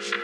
action.